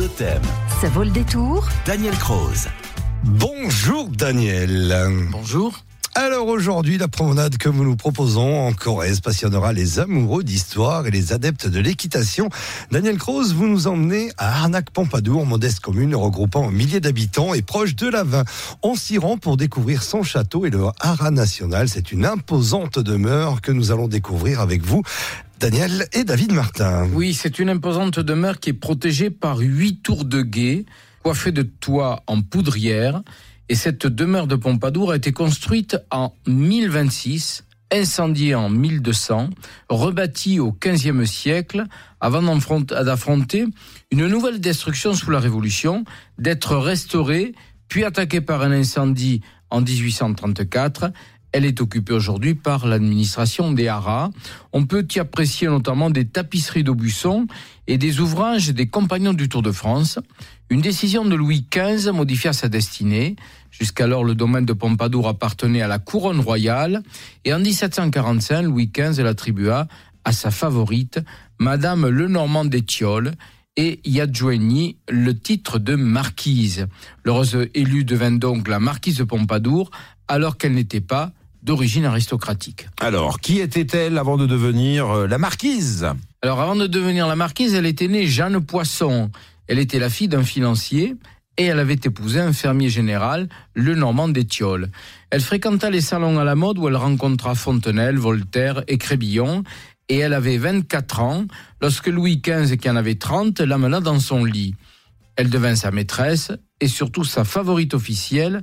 Totem. Ça vaut le détour Daniel Croze. Bonjour Daniel. Bonjour. Alors aujourd'hui, la promenade que nous nous proposons en Corrèze passionnera les amoureux d'histoire et les adeptes de l'équitation. Daniel Croze, vous nous emmenez à Arnac-Pompadour, modeste commune regroupant un millier d'habitants et proche de la Vin. On s'y rend pour découvrir son château et le haras national. C'est une imposante demeure que nous allons découvrir avec vous. Daniel et David Martin. Oui, c'est une imposante demeure qui est protégée par huit tours de guet, coiffées de toits en poudrière. Et cette demeure de Pompadour a été construite en 1026, incendiée en 1200, rebâtie au XVe siècle avant d'affronter une nouvelle destruction sous la Révolution, d'être restaurée, puis attaquée par un incendie en 1834. Elle est occupée aujourd'hui par l'administration des haras. On peut y apprécier notamment des tapisseries d'Aubusson et des ouvrages des compagnons du Tour de France. Une décision de Louis XV modifia sa destinée. Jusqu'alors, le domaine de Pompadour appartenait à la couronne royale et en 1745, Louis XV l'attribua à sa favorite, Madame Lenormand d'Étiole, et y adjoignit le titre de marquise. L'heureuse élue devint donc la marquise de Pompadour, alors qu'elle n'était pas d'origine aristocratique. Alors, qui était-elle avant de devenir euh, la marquise? Alors, avant de devenir la marquise, elle était née Jeanne Poisson. Elle était la fille d'un financier et elle avait épousé un fermier général, le Normand d'Étiole. Elle fréquenta les salons à la mode où elle rencontra Fontenelle, Voltaire et Crébillon et elle avait 24 ans lorsque Louis XV, qui en avait 30, l'amena dans son lit. Elle devint sa maîtresse et surtout sa favorite officielle,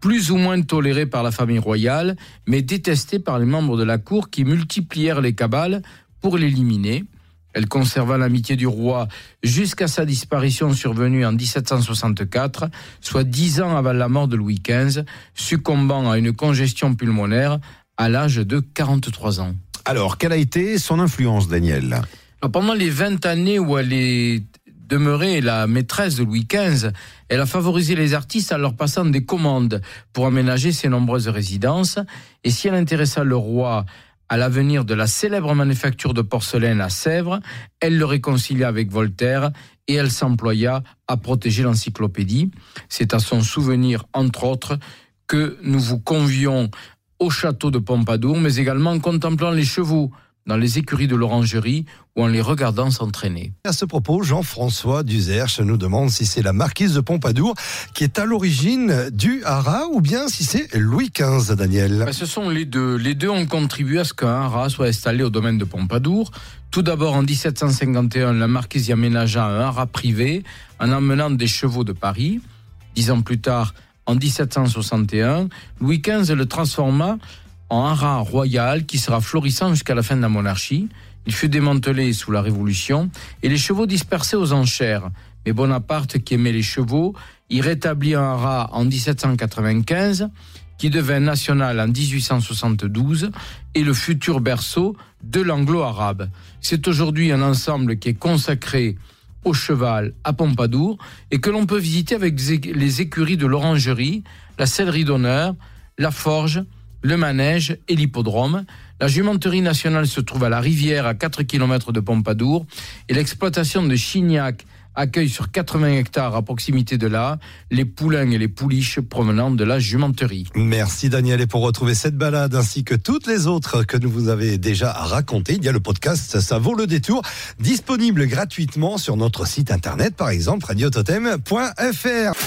plus ou moins tolérée par la famille royale, mais détestée par les membres de la cour qui multiplièrent les cabales pour l'éliminer. Elle conserva l'amitié du roi jusqu'à sa disparition survenue en 1764, soit dix ans avant la mort de Louis XV, succombant à une congestion pulmonaire à l'âge de 43 ans. Alors, quelle a été son influence, Daniel? Pendant les 20 années où elle est demeurée la maîtresse de Louis XV, elle a favorisé les artistes en leur passant des commandes pour aménager ses nombreuses résidences. Et si elle intéressa le roi à l'avenir de la célèbre manufacture de porcelaine à Sèvres, elle le réconcilia avec Voltaire et elle s'employa à protéger l'encyclopédie. C'est à son souvenir, entre autres, que nous vous convions au château de Pompadour, mais également en contemplant les chevaux dans les écuries de l'orangerie ou en les regardant s'entraîner. À ce propos, Jean-François Duzerche nous demande si c'est la marquise de Pompadour qui est à l'origine du haras ou bien si c'est Louis XV, Daniel. Ben, ce sont les deux. Les deux ont contribué à ce qu'un haras soit installé au domaine de Pompadour. Tout d'abord, en 1751, la marquise y aménagea un haras privé en emmenant des chevaux de Paris. Dix ans plus tard, en 1761, Louis XV le transforma en haras royal qui sera florissant jusqu'à la fin de la monarchie. Il fut démantelé sous la Révolution et les chevaux dispersés aux enchères. Mais Bonaparte, qui aimait les chevaux, y rétablit un haras en 1795 qui devint national en 1872 et le futur berceau de l'anglo-arabe. C'est aujourd'hui un ensemble qui est consacré au cheval à Pompadour et que l'on peut visiter avec les écuries de l'orangerie, la sellerie d'honneur, la forge, le manège et l'hippodrome. La jumenterie nationale se trouve à la rivière à 4 km de Pompadour et l'exploitation de Chignac accueille sur 80 hectares à proximité de là les poulains et les pouliches provenant de la jumenterie. Merci Daniel et pour retrouver cette balade ainsi que toutes les autres que nous vous avez déjà racontées, il y a le podcast Ça vaut le détour disponible gratuitement sur notre site internet par exemple radiototem.fr.